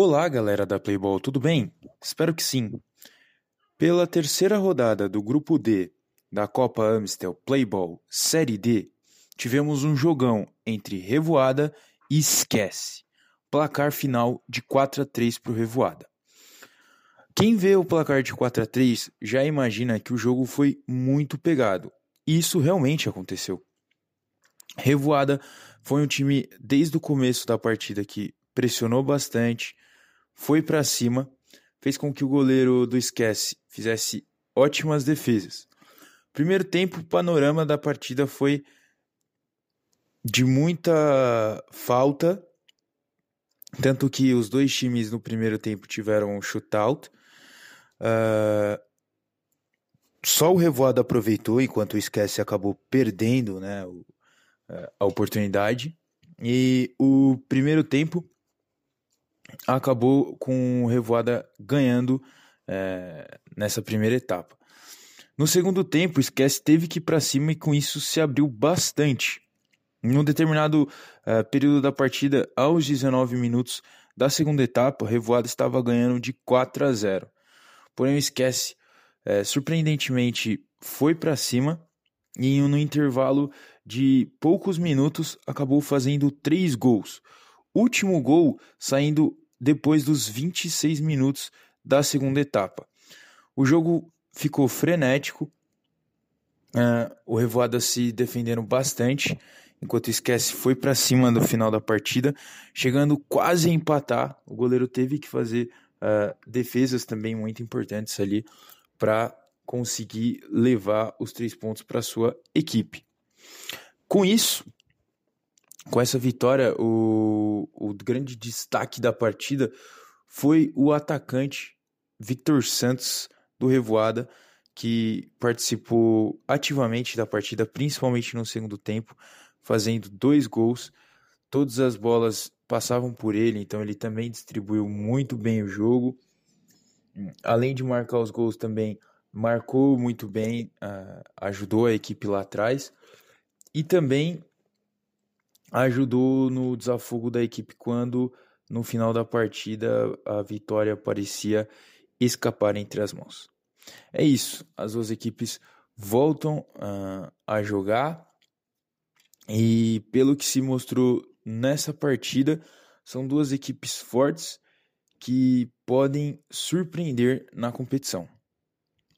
Olá, galera da Playball, tudo bem? Espero que sim. Pela terceira rodada do Grupo D da Copa Amstel Playball Série D, tivemos um jogão entre Revoada e Esquece. Placar final de 4 a 3 para o Revoada. Quem vê o placar de 4 a 3 já imagina que o jogo foi muito pegado. E isso realmente aconteceu. Revoada foi um time desde o começo da partida que pressionou bastante, foi para cima, fez com que o goleiro do Esquece fizesse ótimas defesas. Primeiro tempo, o panorama da partida foi de muita falta, tanto que os dois times no primeiro tempo tiveram um shootout. Uh, só o Revoada aproveitou, enquanto o Esquece acabou perdendo né, a oportunidade. E o primeiro tempo acabou com o Revoada ganhando é, nessa primeira etapa. No segundo tempo, o Esquece teve que ir para cima e com isso se abriu bastante. Em um determinado é, período da partida, aos 19 minutos da segunda etapa, o Revoada estava ganhando de 4 a 0. Porém, o Esquece, é, surpreendentemente, foi para cima e no intervalo de poucos minutos acabou fazendo três gols. Último gol saindo depois dos 26 minutos da segunda etapa. O jogo ficou frenético, uh, o Revoada se defendendo bastante, enquanto Esquece foi para cima no final da partida, chegando quase a empatar. O goleiro teve que fazer uh, defesas também muito importantes ali para conseguir levar os três pontos para sua equipe. Com isso, com essa vitória, o, o grande destaque da partida foi o atacante Victor Santos do Revoada, que participou ativamente da partida, principalmente no segundo tempo, fazendo dois gols. Todas as bolas passavam por ele, então ele também distribuiu muito bem o jogo. Além de marcar os gols, também marcou muito bem, uh, ajudou a equipe lá atrás. E também ajudou no desafogo da equipe quando no final da partida a vitória parecia escapar entre as mãos. É isso, as duas equipes voltam uh, a jogar e pelo que se mostrou nessa partida, são duas equipes fortes que podem surpreender na competição.